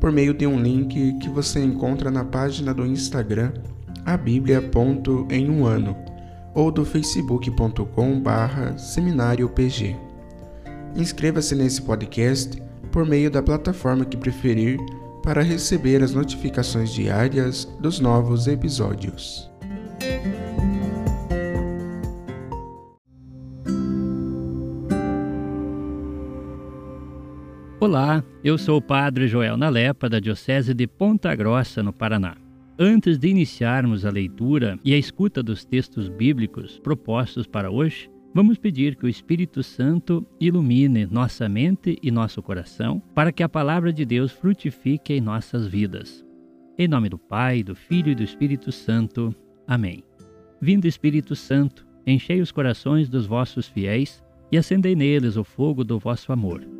por meio de um link que você encontra na página do Instagram a em um ano ou do facebook.com barra seminariopg. Inscreva-se nesse podcast por meio da plataforma que preferir para receber as notificações diárias dos novos episódios. Olá, eu sou o Padre Joel Nalepa, da Diocese de Ponta Grossa, no Paraná. Antes de iniciarmos a leitura e a escuta dos textos bíblicos propostos para hoje, vamos pedir que o Espírito Santo ilumine nossa mente e nosso coração para que a palavra de Deus frutifique em nossas vidas. Em nome do Pai, do Filho e do Espírito Santo. Amém. Vindo Espírito Santo, enchei os corações dos vossos fiéis e acendei neles o fogo do vosso amor.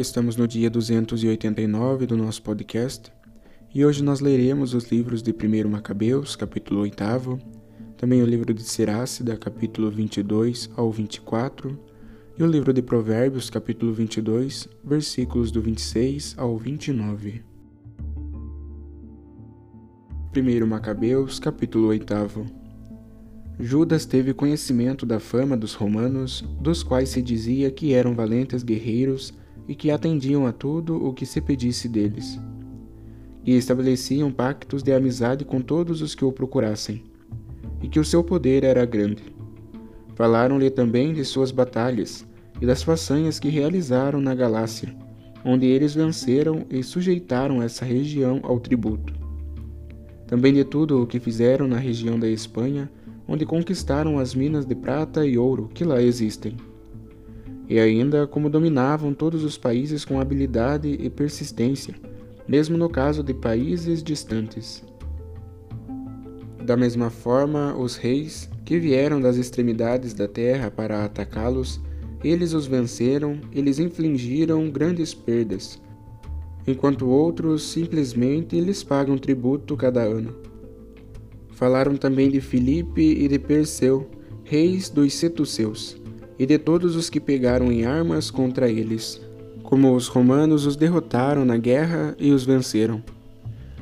Estamos no dia 289 do nosso podcast e hoje nós leremos os livros de 1 Macabeus, capítulo 8, também o livro de Sirácida, capítulo 22 ao 24, e o livro de Provérbios, capítulo 22, versículos do 26 ao 29. 1 Macabeus, capítulo 8 Judas teve conhecimento da fama dos romanos, dos quais se dizia que eram valentes guerreiros e que atendiam a tudo o que se pedisse deles. E estabeleciam pactos de amizade com todos os que o procurassem, e que o seu poder era grande. Falaram-lhe também de suas batalhas e das façanhas que realizaram na Galácia, onde eles venceram e sujeitaram essa região ao tributo. Também de tudo o que fizeram na região da Espanha, onde conquistaram as minas de prata e ouro que lá existem e ainda como dominavam todos os países com habilidade e persistência, mesmo no caso de países distantes. Da mesma forma, os reis, que vieram das extremidades da terra para atacá-los, eles os venceram e lhes infligiram grandes perdas, enquanto outros simplesmente lhes pagam tributo cada ano. Falaram também de Filipe e de Perseu, reis dos Setuseus e de todos os que pegaram em armas contra eles, como os romanos os derrotaram na guerra e os venceram.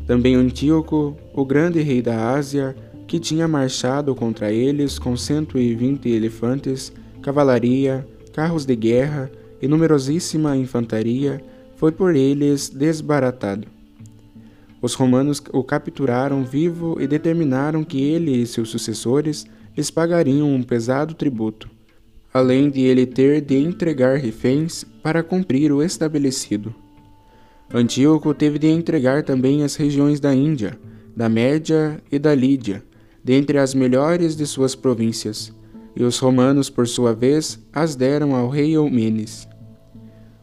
Também Antíoco, o grande rei da Ásia, que tinha marchado contra eles com cento e vinte elefantes, cavalaria, carros de guerra e numerosíssima infantaria, foi por eles desbaratado. Os romanos o capturaram vivo e determinaram que ele e seus sucessores lhes pagariam um pesado tributo além de ele ter de entregar reféns para cumprir o estabelecido. Antíoco teve de entregar também as regiões da Índia, da Média e da Lídia, dentre as melhores de suas províncias, e os romanos, por sua vez, as deram ao rei Eumenes.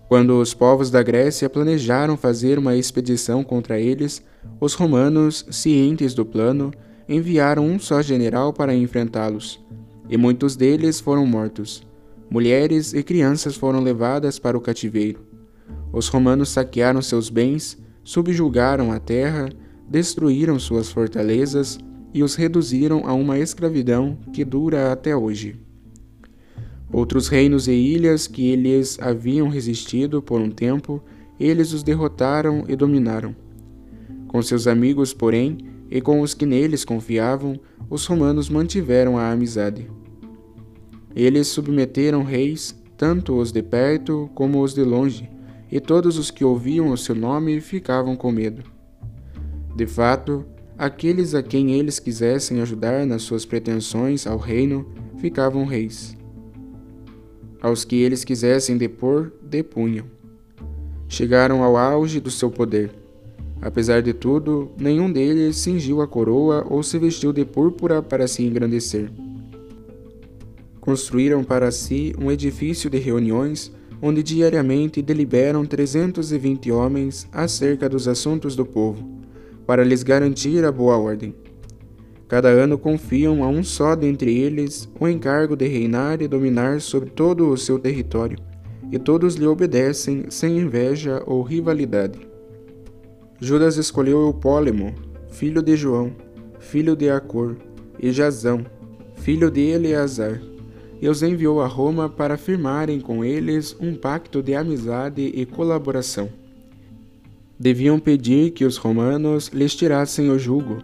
Quando os povos da Grécia planejaram fazer uma expedição contra eles, os romanos, cientes do plano, enviaram um só general para enfrentá-los, e muitos deles foram mortos. Mulheres e crianças foram levadas para o cativeiro. Os romanos saquearam seus bens, subjugaram a terra, destruíram suas fortalezas e os reduziram a uma escravidão que dura até hoje. Outros reinos e ilhas que eles haviam resistido por um tempo, eles os derrotaram e dominaram. Com seus amigos, porém, e com os que neles confiavam, os romanos mantiveram a amizade. Eles submeteram reis, tanto os de perto como os de longe, e todos os que ouviam o seu nome ficavam com medo. De fato, aqueles a quem eles quisessem ajudar nas suas pretensões ao reino ficavam reis. Aos que eles quisessem depor, depunham. Chegaram ao auge do seu poder. Apesar de tudo, nenhum deles cingiu a coroa ou se vestiu de púrpura para se engrandecer. Construíram para si um edifício de reuniões onde diariamente deliberam 320 homens acerca dos assuntos do povo, para lhes garantir a boa ordem. Cada ano confiam a um só dentre eles o encargo de reinar e dominar sobre todo o seu território, e todos lhe obedecem sem inveja ou rivalidade. Judas escolheu Eupólemo, filho de João, filho de Acor, e Jazão, filho de Eleazar, e os enviou a Roma para firmarem com eles um pacto de amizade e colaboração. Deviam pedir que os romanos lhes tirassem o jugo,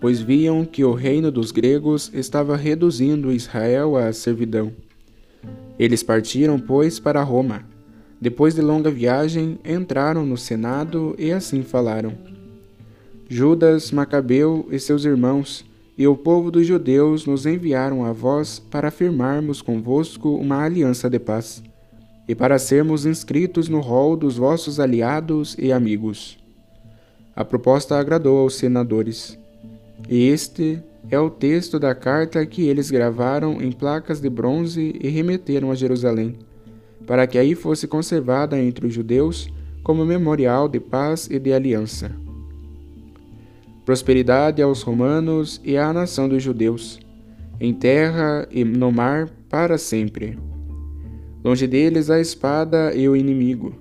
pois viam que o reino dos gregos estava reduzindo Israel à servidão. Eles partiram, pois, para Roma. Depois de longa viagem, entraram no Senado e assim falaram: Judas, Macabeu e seus irmãos, e o povo dos judeus nos enviaram a vós para firmarmos convosco uma aliança de paz, e para sermos inscritos no rol dos vossos aliados e amigos. A proposta agradou aos senadores, e este é o texto da carta que eles gravaram em placas de bronze e remeteram a Jerusalém, para que aí fosse conservada entre os judeus como memorial de paz e de aliança prosperidade aos romanos e à nação dos judeus, em terra e no mar para sempre. Longe deles a espada e o inimigo.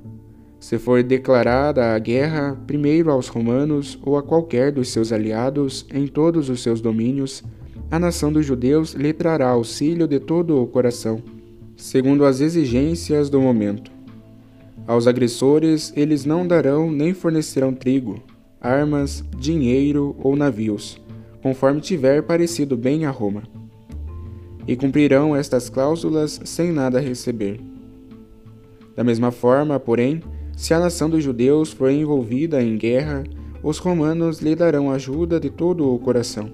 Se for declarada a guerra, primeiro aos romanos ou a qualquer dos seus aliados em todos os seus domínios, a nação dos judeus lhe trará auxílio de todo o coração, segundo as exigências do momento. Aos agressores eles não darão nem fornecerão trigo, armas, dinheiro ou navios, conforme tiver parecido bem a Roma. E cumprirão estas cláusulas sem nada receber. Da mesma forma, porém, se a nação dos judeus for envolvida em guerra, os romanos lhe darão ajuda de todo o coração,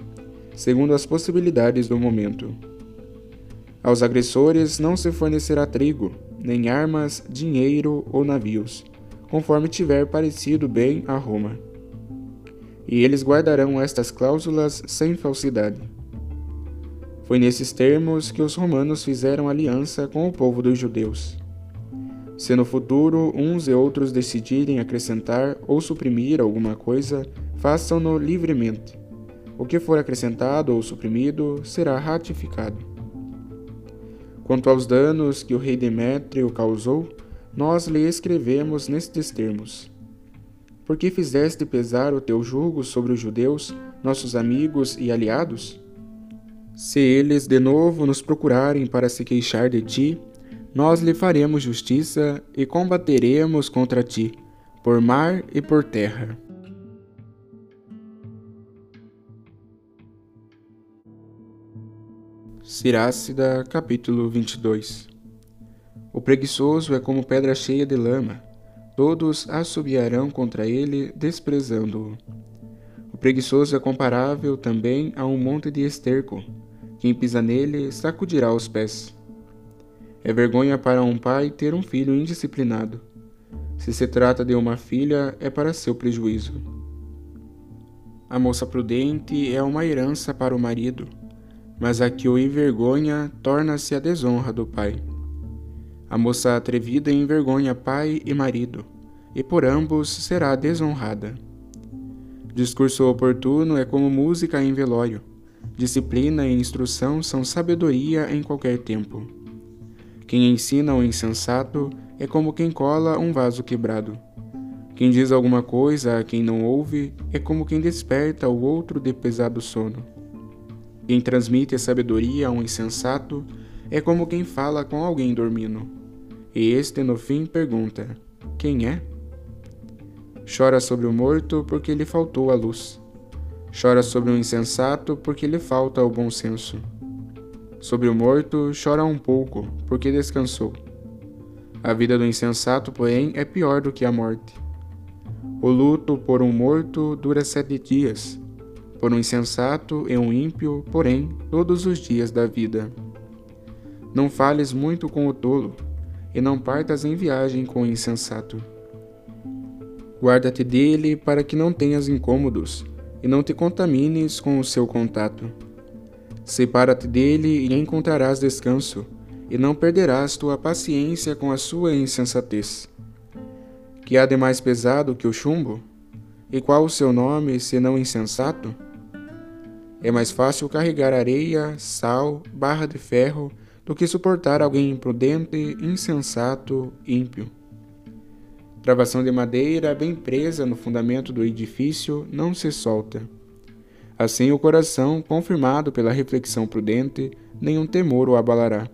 segundo as possibilidades do momento. Aos agressores não se fornecerá trigo, nem armas, dinheiro ou navios, conforme tiver parecido bem a Roma e eles guardarão estas cláusulas sem falsidade. Foi nesses termos que os romanos fizeram aliança com o povo dos judeus. Se no futuro uns e outros decidirem acrescentar ou suprimir alguma coisa, façam-no livremente. O que for acrescentado ou suprimido será ratificado. Quanto aos danos que o rei Demétrio causou, nós lhe escrevemos nestes termos. Por que fizeste pesar o teu jugo sobre os judeus, nossos amigos e aliados? Se eles de novo nos procurarem para se queixar de ti, nós lhe faremos justiça e combateremos contra ti, por mar e por terra. Sirácida, capítulo 22 O preguiçoso é como pedra cheia de lama todos assobiarão contra ele, desprezando-o. O preguiçoso é comparável também a um monte de esterco. Quem pisa nele sacudirá os pés. É vergonha para um pai ter um filho indisciplinado. Se se trata de uma filha, é para seu prejuízo. A moça prudente é uma herança para o marido, mas a que o envergonha torna-se a desonra do pai. A moça atrevida envergonha pai e marido, e por ambos será desonrada. Discurso oportuno é como música em velório. Disciplina e instrução são sabedoria em qualquer tempo. Quem ensina o insensato é como quem cola um vaso quebrado. Quem diz alguma coisa a quem não ouve é como quem desperta o outro de pesado sono. Quem transmite sabedoria a um insensato é como quem fala com alguém dormindo. E este, no fim, pergunta: Quem é? Chora sobre o morto porque lhe faltou a luz. Chora sobre o insensato porque lhe falta o bom senso. Sobre o morto, chora um pouco porque descansou. A vida do insensato, porém, é pior do que a morte. O luto por um morto dura sete dias, por um insensato e um ímpio, porém, todos os dias da vida. Não fales muito com o tolo, e não partas em viagem com o insensato. Guarda-te dele para que não tenhas incômodos, e não te contamines com o seu contato. Separa-te dele e encontrarás descanso, e não perderás tua paciência com a sua insensatez que há de mais pesado que o chumbo? E qual o seu nome, senão insensato? É mais fácil carregar areia, sal, barra de ferro, do que suportar alguém imprudente, insensato, ímpio. Travação de madeira bem presa no fundamento do edifício não se solta. Assim o coração, confirmado pela reflexão prudente, nenhum temor o abalará.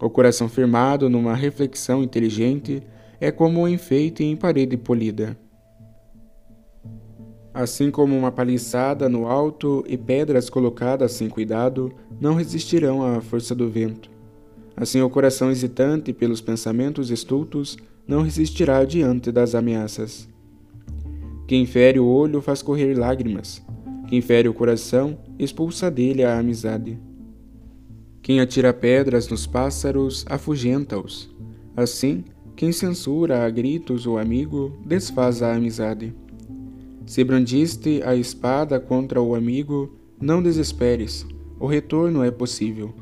O coração firmado numa reflexão inteligente é como um enfeite em parede polida. Assim como uma paliçada no alto e pedras colocadas sem cuidado não resistirão à força do vento. Assim o coração hesitante pelos pensamentos estultos não resistirá diante das ameaças. Quem fere o olho faz correr lágrimas, quem fere o coração expulsa dele a amizade. Quem atira pedras nos pássaros afugenta-os. Assim, quem censura a gritos o amigo, desfaz a amizade. Se brandiste a espada contra o amigo, não desesperes, o retorno é possível.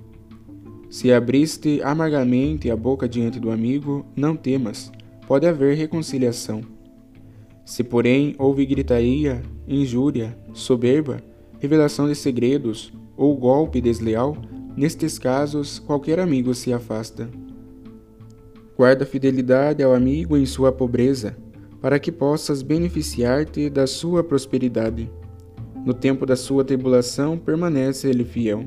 Se abriste amargamente a boca diante do amigo, não temas, pode haver reconciliação. Se, porém, houve gritaria, injúria, soberba, revelação de segredos ou golpe desleal, nestes casos qualquer amigo se afasta. Guarda fidelidade ao amigo em sua pobreza, para que possas beneficiar-te da sua prosperidade. No tempo da sua tribulação, permanece ele fiel,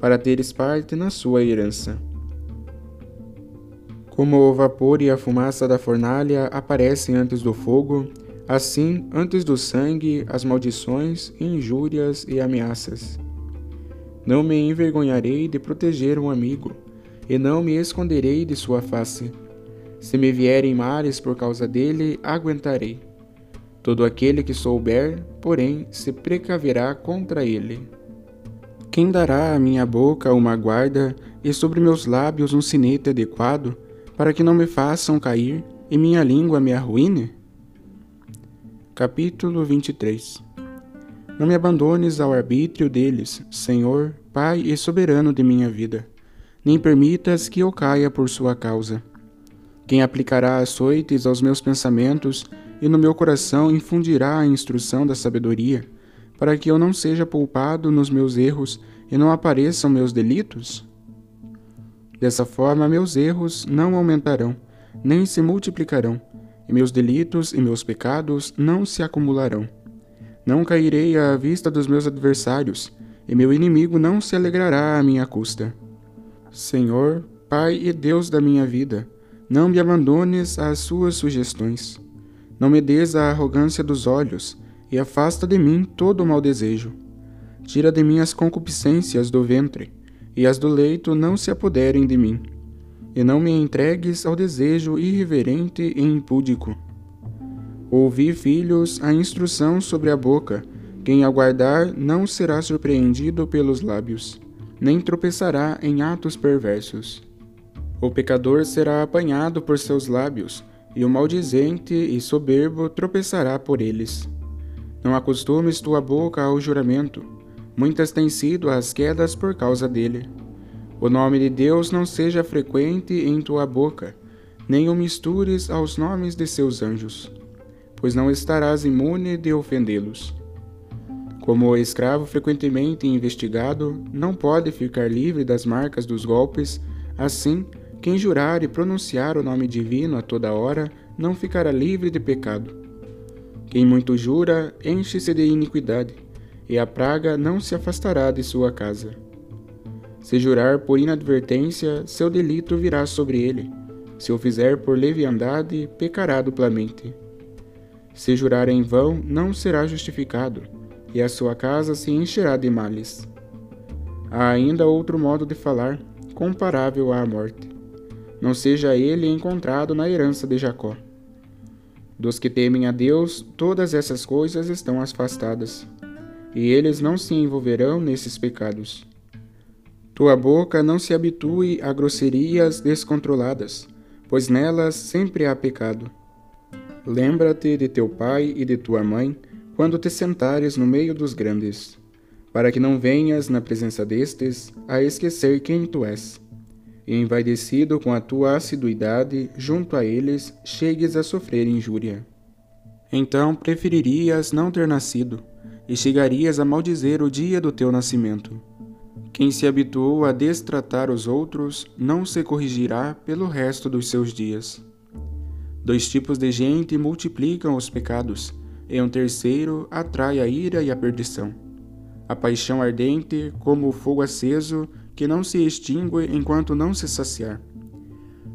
para teres parte na sua herança. Como o vapor e a fumaça da fornalha aparecem antes do fogo, assim, antes do sangue, as maldições, injúrias e ameaças. Não me envergonharei de proteger um amigo e não me esconderei de sua face. Se me vierem males por causa dele, aguentarei. Todo aquele que souber, porém, se precaverá contra ele. Quem dará à minha boca uma guarda e sobre meus lábios um sinete adequado, para que não me façam cair e minha língua me arruine? Capítulo 23 Não me abandones ao arbítrio deles, Senhor, Pai e soberano de minha vida nem permitas que eu caia por sua causa. Quem aplicará açoites aos meus pensamentos e no meu coração infundirá a instrução da sabedoria, para que eu não seja poupado nos meus erros e não apareçam meus delitos? Dessa forma, meus erros não aumentarão, nem se multiplicarão, e meus delitos e meus pecados não se acumularão. Não cairei à vista dos meus adversários, e meu inimigo não se alegrará à minha custa. Senhor, Pai e Deus da minha vida, não me abandones às suas sugestões. Não me des a arrogância dos olhos e afasta de mim todo o mau desejo. Tira de mim as concupiscências do ventre, e as do leito não se apoderem de mim. E não me entregues ao desejo irreverente e impúdico. Ouvi, filhos, a instrução sobre a boca. Quem aguardar não será surpreendido pelos lábios nem tropeçará em atos perversos. O pecador será apanhado por seus lábios, e o maldizente e soberbo tropeçará por eles. Não acostumes tua boca ao juramento, muitas têm sido as quedas por causa dele. O nome de Deus não seja frequente em tua boca, nem o mistures aos nomes de seus anjos, pois não estarás imune de ofendê-los. Como o escravo frequentemente investigado não pode ficar livre das marcas dos golpes, assim, quem jurar e pronunciar o nome divino a toda hora não ficará livre de pecado. Quem muito jura, enche-se de iniquidade, e a praga não se afastará de sua casa. Se jurar por inadvertência, seu delito virá sobre ele. Se o fizer por leviandade, pecará duplamente. Se jurar em vão, não será justificado, e a sua casa se encherá de males. Há ainda outro modo de falar, comparável à morte. Não seja ele encontrado na herança de Jacó. Dos que temem a Deus, todas essas coisas estão afastadas, e eles não se envolverão nesses pecados. Tua boca não se habitue a grosserias descontroladas, pois nelas sempre há pecado. Lembra-te de teu pai e de tua mãe quando te sentares no meio dos grandes, para que não venhas na presença destes a esquecer quem tu és. E envaidecido com a tua assiduidade junto a eles, chegues a sofrer injúria. Então preferirias não ter nascido, e chegarias a maldizer o dia do teu nascimento. Quem se habituou a destratar os outros não se corrigirá pelo resto dos seus dias. Dois tipos de gente multiplicam os pecados, e um terceiro atrai a ira e a perdição. A paixão ardente, como o fogo aceso, que não se extingue enquanto não se saciar.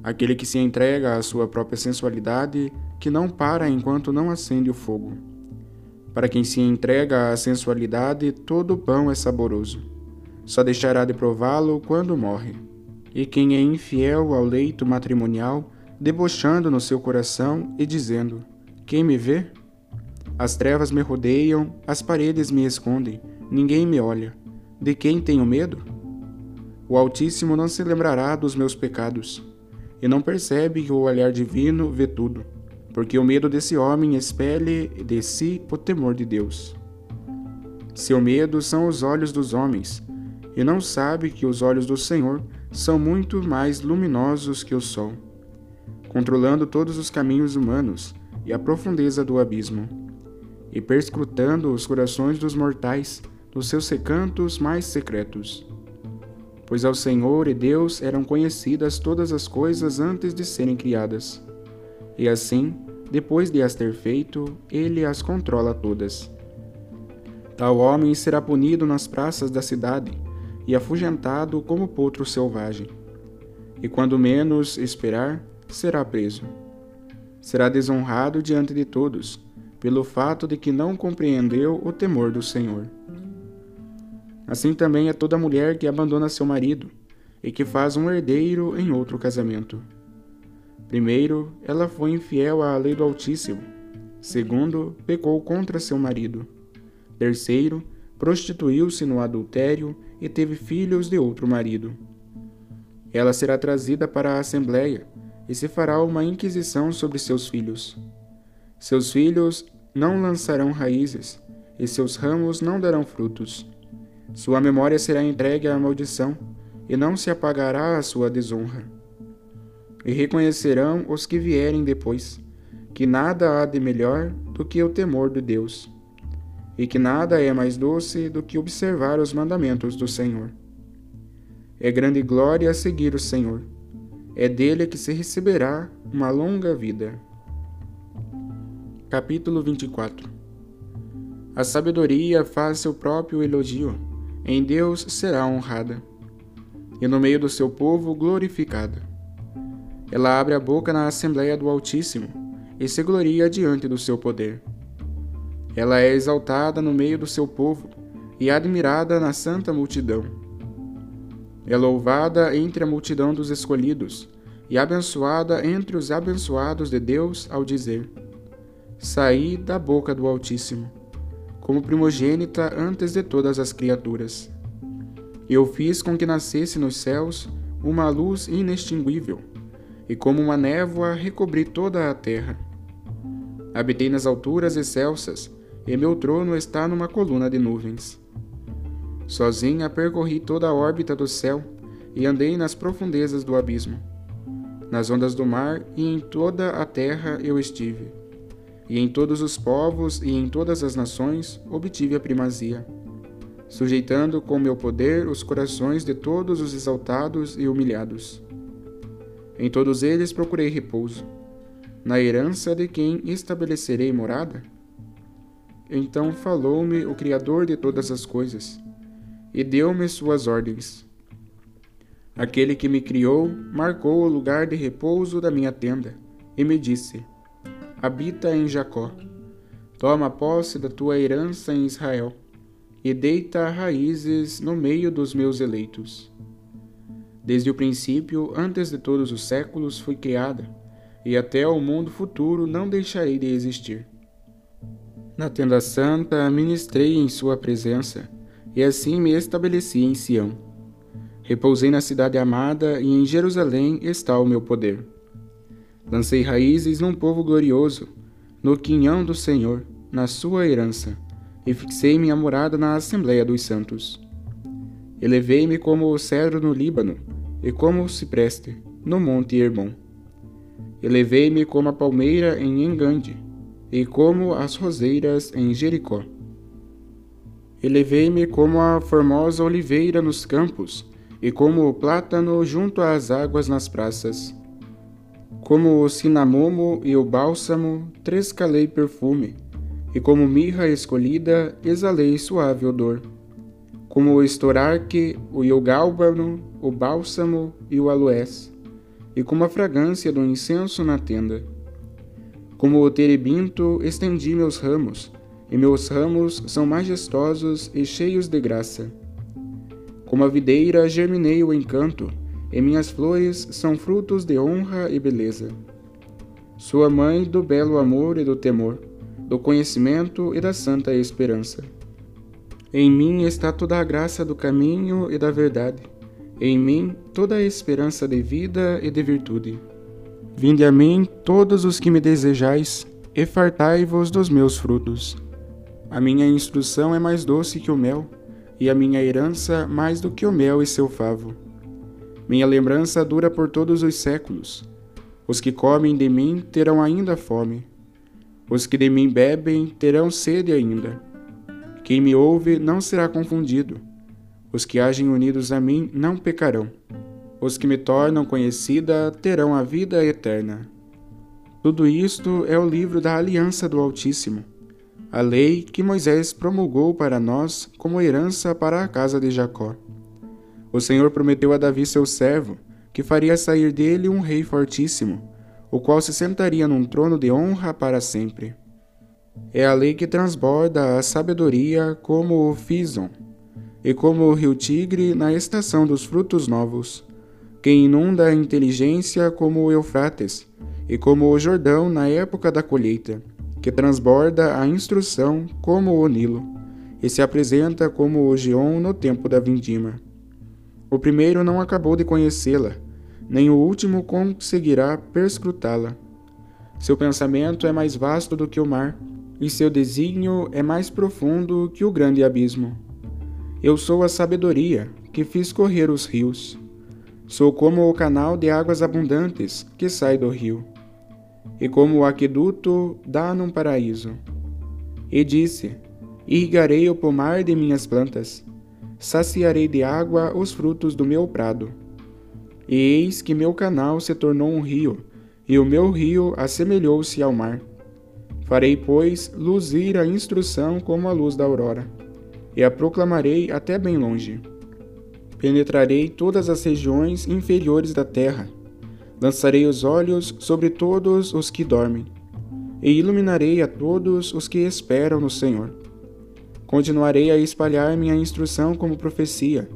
Aquele que se entrega à sua própria sensualidade, que não para enquanto não acende o fogo. Para quem se entrega à sensualidade, todo pão é saboroso. Só deixará de prová-lo quando morre. E quem é infiel ao leito matrimonial, debochando no seu coração e dizendo: Quem me vê? As trevas me rodeiam, as paredes me escondem, ninguém me olha. De quem tenho medo? O Altíssimo não se lembrará dos meus pecados, e não percebe que o olhar divino vê tudo, porque o medo desse homem expele de si o temor de Deus. Seu medo são os olhos dos homens, e não sabe que os olhos do Senhor são muito mais luminosos que o sol controlando todos os caminhos humanos e a profundeza do abismo, e perscrutando os corações dos mortais nos seus recantos mais secretos. Pois ao Senhor e Deus eram conhecidas todas as coisas antes de serem criadas, e assim, depois de as ter feito, ele as controla todas. Tal homem será punido nas praças da cidade e afugentado como potro selvagem. E quando menos esperar, será preso. Será desonrado diante de todos, pelo fato de que não compreendeu o temor do Senhor. Assim também é toda mulher que abandona seu marido e que faz um herdeiro em outro casamento. Primeiro, ela foi infiel à lei do Altíssimo. Segundo, pecou contra seu marido. Terceiro, prostituiu-se no adultério e teve filhos de outro marido. Ela será trazida para a Assembleia e se fará uma inquisição sobre seus filhos. Seus filhos não lançarão raízes, e seus ramos não darão frutos. Sua memória será entregue à maldição, e não se apagará a sua desonra. E reconhecerão os que vierem depois, que nada há de melhor do que o temor de Deus, e que nada é mais doce do que observar os mandamentos do Senhor. É grande glória seguir o Senhor é dele que se receberá uma longa vida. Capítulo 24 A sabedoria faz seu próprio elogio, em Deus será honrada, e no meio do seu povo glorificada. Ela abre a boca na Assembleia do Altíssimo e se gloria diante do seu poder. Ela é exaltada no meio do seu povo e admirada na santa multidão é louvada entre a multidão dos escolhidos e abençoada entre os abençoados de Deus ao dizer: Saí da boca do Altíssimo, como primogênita antes de todas as criaturas. Eu fiz com que nascesse nos céus uma luz inextinguível, e como uma névoa recobri toda a terra. Habitei nas alturas excelsas, e meu trono está numa coluna de nuvens. Sozinha percorri toda a órbita do céu e andei nas profundezas do abismo. Nas ondas do mar e em toda a terra eu estive. E em todos os povos e em todas as nações obtive a primazia, sujeitando com meu poder os corações de todos os exaltados e humilhados. Em todos eles procurei repouso. na herança de quem estabelecerei morada? Então falou-me o Criador de todas as coisas, e deu-me suas ordens. Aquele que me criou marcou o lugar de repouso da minha tenda, e me disse: Habita em Jacó. Toma posse da tua herança em Israel, e deita raízes no meio dos meus eleitos. Desde o princípio, antes de todos os séculos, fui criada, e até o mundo futuro não deixarei de existir. Na tenda santa ministrei em sua presença, e assim me estabeleci em Sião. Repousei na cidade amada, e em Jerusalém está o meu poder. Lancei raízes num povo glorioso, no quinhão do Senhor, na sua herança, e fixei minha morada na Assembleia dos Santos. Elevei-me como o cedro no Líbano, e como o cipreste, no monte Hermon. Elevei-me como a palmeira em Engande, e como as roseiras em Jericó. Elevei-me como a formosa oliveira nos campos, e como o plátano junto às águas nas praças. Como o cinamomo e o bálsamo, trescalei perfume, e como mirra escolhida, exalei suave odor. Como o estorarque, o iogálbano, o bálsamo e o aloés, e como a fragrância do incenso na tenda. Como o terebinto, estendi meus ramos, e meus ramos são majestosos e cheios de graça. Como a videira, germinei o encanto, e minhas flores são frutos de honra e beleza. Sou a mãe do belo amor e do temor, do conhecimento e da santa esperança. Em mim está toda a graça do caminho e da verdade, em mim toda a esperança de vida e de virtude. Vinde a mim todos os que me desejais, e fartai-vos dos meus frutos. A minha instrução é mais doce que o mel, e a minha herança mais do que o mel e seu favo. Minha lembrança dura por todos os séculos. Os que comem de mim terão ainda fome. Os que de mim bebem terão sede ainda. Quem me ouve não será confundido. Os que agem unidos a mim não pecarão. Os que me tornam conhecida terão a vida eterna. Tudo isto é o livro da aliança do Altíssimo, a lei que Moisés promulgou para nós como herança para a casa de Jacó. O Senhor prometeu a Davi, seu servo, que faria sair dele um rei fortíssimo, o qual se sentaria num trono de honra para sempre. É a lei que transborda a sabedoria como o Fison, e como o rio Tigre na estação dos frutos novos, que inunda a inteligência como o Eufrates, e como o Jordão na época da colheita, que transborda a instrução como o Nilo, e se apresenta como o Gion no tempo da vindima. O primeiro não acabou de conhecê-la, nem o último conseguirá perscrutá-la. Seu pensamento é mais vasto do que o mar, e seu desígnio é mais profundo que o grande abismo. Eu sou a sabedoria, que fiz correr os rios. Sou como o canal de águas abundantes que sai do rio, e como o aqueduto dá num paraíso. E disse: Irrigarei o pomar de minhas plantas saciarei de água os frutos do meu prado. E eis que meu canal se tornou um rio, e o meu rio assemelhou-se ao mar. Farei, pois, luzir a instrução como a luz da aurora, e a proclamarei até bem longe. Penetrarei todas as regiões inferiores da terra, lançarei os olhos sobre todos os que dormem, e iluminarei a todos os que esperam no Senhor. Continuarei a espalhar minha instrução como profecia,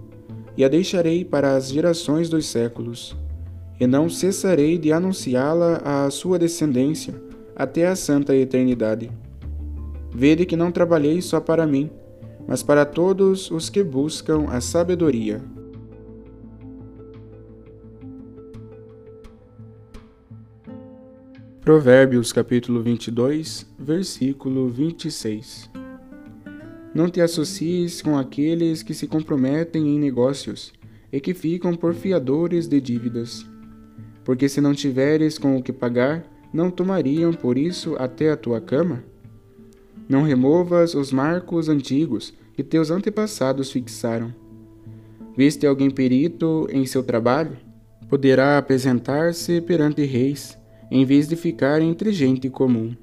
e a deixarei para as gerações dos séculos, e não cessarei de anunciá-la à sua descendência até a santa eternidade. Vede que não trabalhei só para mim, mas para todos os que buscam a sabedoria. Provérbios capítulo 22, versículo 26 não te associes com aqueles que se comprometem em negócios e que ficam por fiadores de dívidas. Porque se não tiveres com o que pagar, não tomariam por isso até a tua cama? Não removas os marcos antigos que teus antepassados fixaram. Viste alguém perito em seu trabalho? Poderá apresentar-se perante reis em vez de ficar entre gente comum.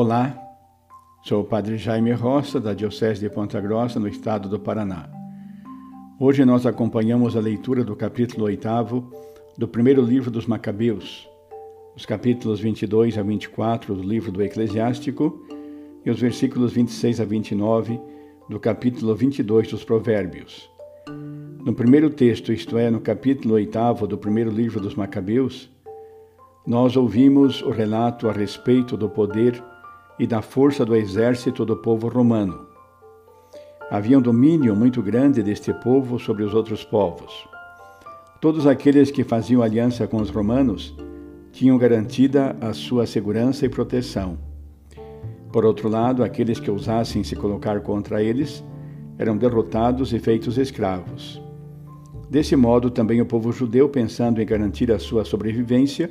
Olá, sou o Padre Jaime Roça, da Diocese de Ponta Grossa, no estado do Paraná. Hoje nós acompanhamos a leitura do capítulo 8 do primeiro livro dos Macabeus, os capítulos 22 a 24 do livro do Eclesiástico e os versículos 26 a 29 do capítulo 22 dos Provérbios. No primeiro texto, isto é, no capítulo 8 do primeiro livro dos Macabeus, nós ouvimos o relato a respeito do poder e da força do exército do povo romano. Havia um domínio muito grande deste povo sobre os outros povos. Todos aqueles que faziam aliança com os romanos tinham garantida a sua segurança e proteção. Por outro lado, aqueles que ousassem se colocar contra eles eram derrotados e feitos escravos. Desse modo, também o povo judeu, pensando em garantir a sua sobrevivência,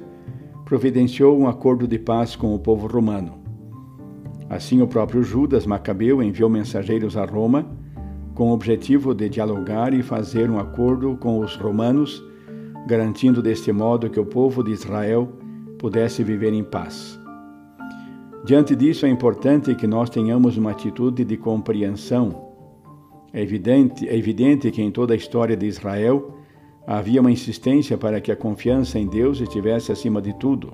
providenciou um acordo de paz com o povo romano. Assim, o próprio Judas Macabeu enviou mensageiros a Roma com o objetivo de dialogar e fazer um acordo com os romanos, garantindo deste modo que o povo de Israel pudesse viver em paz. Diante disso, é importante que nós tenhamos uma atitude de compreensão. É evidente, é evidente que em toda a história de Israel havia uma insistência para que a confiança em Deus estivesse acima de tudo.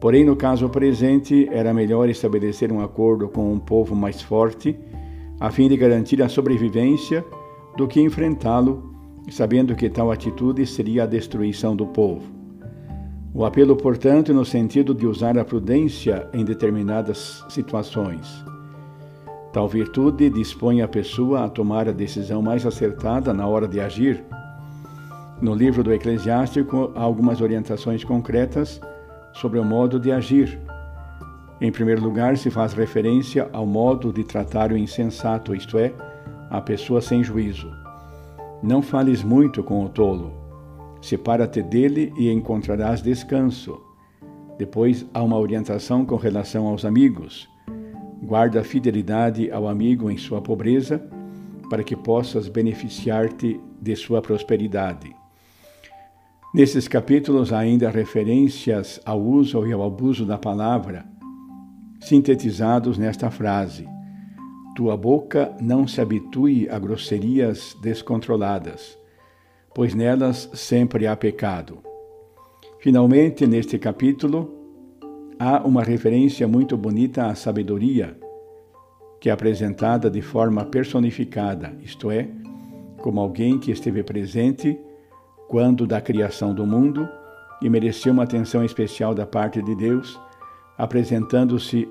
Porém, no caso presente, era melhor estabelecer um acordo com um povo mais forte, a fim de garantir a sobrevivência, do que enfrentá-lo, sabendo que tal atitude seria a destruição do povo. O apelo, portanto, no sentido de usar a prudência em determinadas situações. Tal virtude dispõe a pessoa a tomar a decisão mais acertada na hora de agir. No livro do Eclesiástico, há algumas orientações concretas sobre o modo de agir. Em primeiro lugar, se faz referência ao modo de tratar o insensato, isto é, a pessoa sem juízo. Não fales muito com o tolo Separa-te dele e encontrarás descanso. Depois há uma orientação com relação aos amigos. Guarda fidelidade ao amigo em sua pobreza, para que possas beneficiar-te de sua prosperidade. Nesses capítulos ainda referências ao uso e ao abuso da palavra, sintetizados nesta frase: Tua boca não se habitue a grosserias descontroladas pois nelas sempre há pecado. Finalmente, neste capítulo, há uma referência muito bonita à sabedoria, que é apresentada de forma personificada, isto é, como alguém que esteve presente quando da criação do mundo e mereceu uma atenção especial da parte de Deus, apresentando-se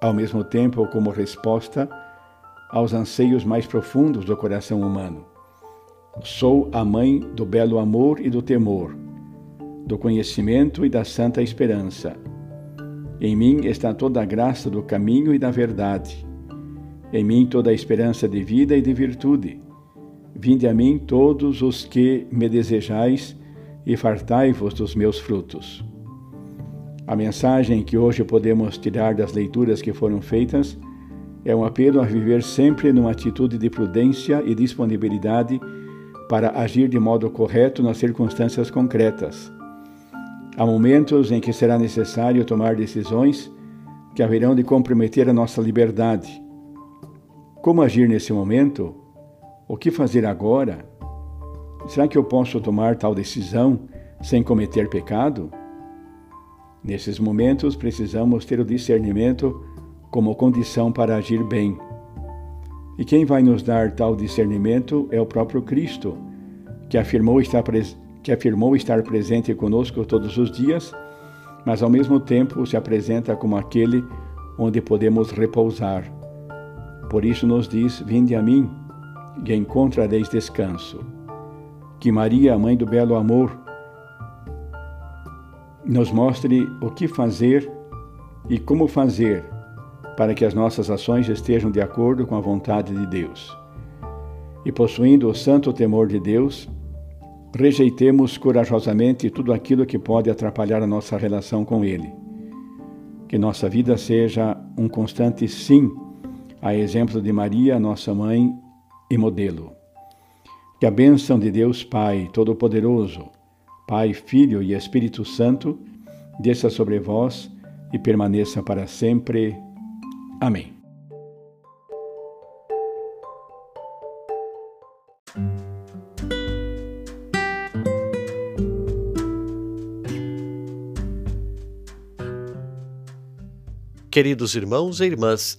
ao mesmo tempo como resposta aos anseios mais profundos do coração humano. Sou a mãe do belo amor e do temor, do conhecimento e da santa esperança. Em mim está toda a graça do caminho e da verdade. Em mim toda a esperança de vida e de virtude. Vinde a mim todos os que me desejais e fartai-vos dos meus frutos. A mensagem que hoje podemos tirar das leituras que foram feitas é um apelo a viver sempre numa atitude de prudência e disponibilidade para agir de modo correto nas circunstâncias concretas. Há momentos em que será necessário tomar decisões que haverão de comprometer a nossa liberdade. Como agir nesse momento? O que fazer agora? Será que eu posso tomar tal decisão sem cometer pecado? Nesses momentos, precisamos ter o discernimento como condição para agir bem. E quem vai nos dar tal discernimento é o próprio Cristo, que afirmou estar, que afirmou estar presente conosco todos os dias, mas ao mesmo tempo se apresenta como aquele onde podemos repousar. Por isso nos diz: Vinde a mim e encontrareis descanso. Que Maria, a mãe do belo amor, nos mostre o que fazer e como fazer para que as nossas ações estejam de acordo com a vontade de Deus. E possuindo o santo temor de Deus, rejeitemos corajosamente tudo aquilo que pode atrapalhar a nossa relação com Ele. Que nossa vida seja um constante sim a exemplo de Maria, nossa mãe e modelo. Que a bênção de Deus Pai Todo-Poderoso, Pai, Filho e Espírito Santo, desça sobre vós e permaneça para sempre. Amém. Queridos irmãos e irmãs,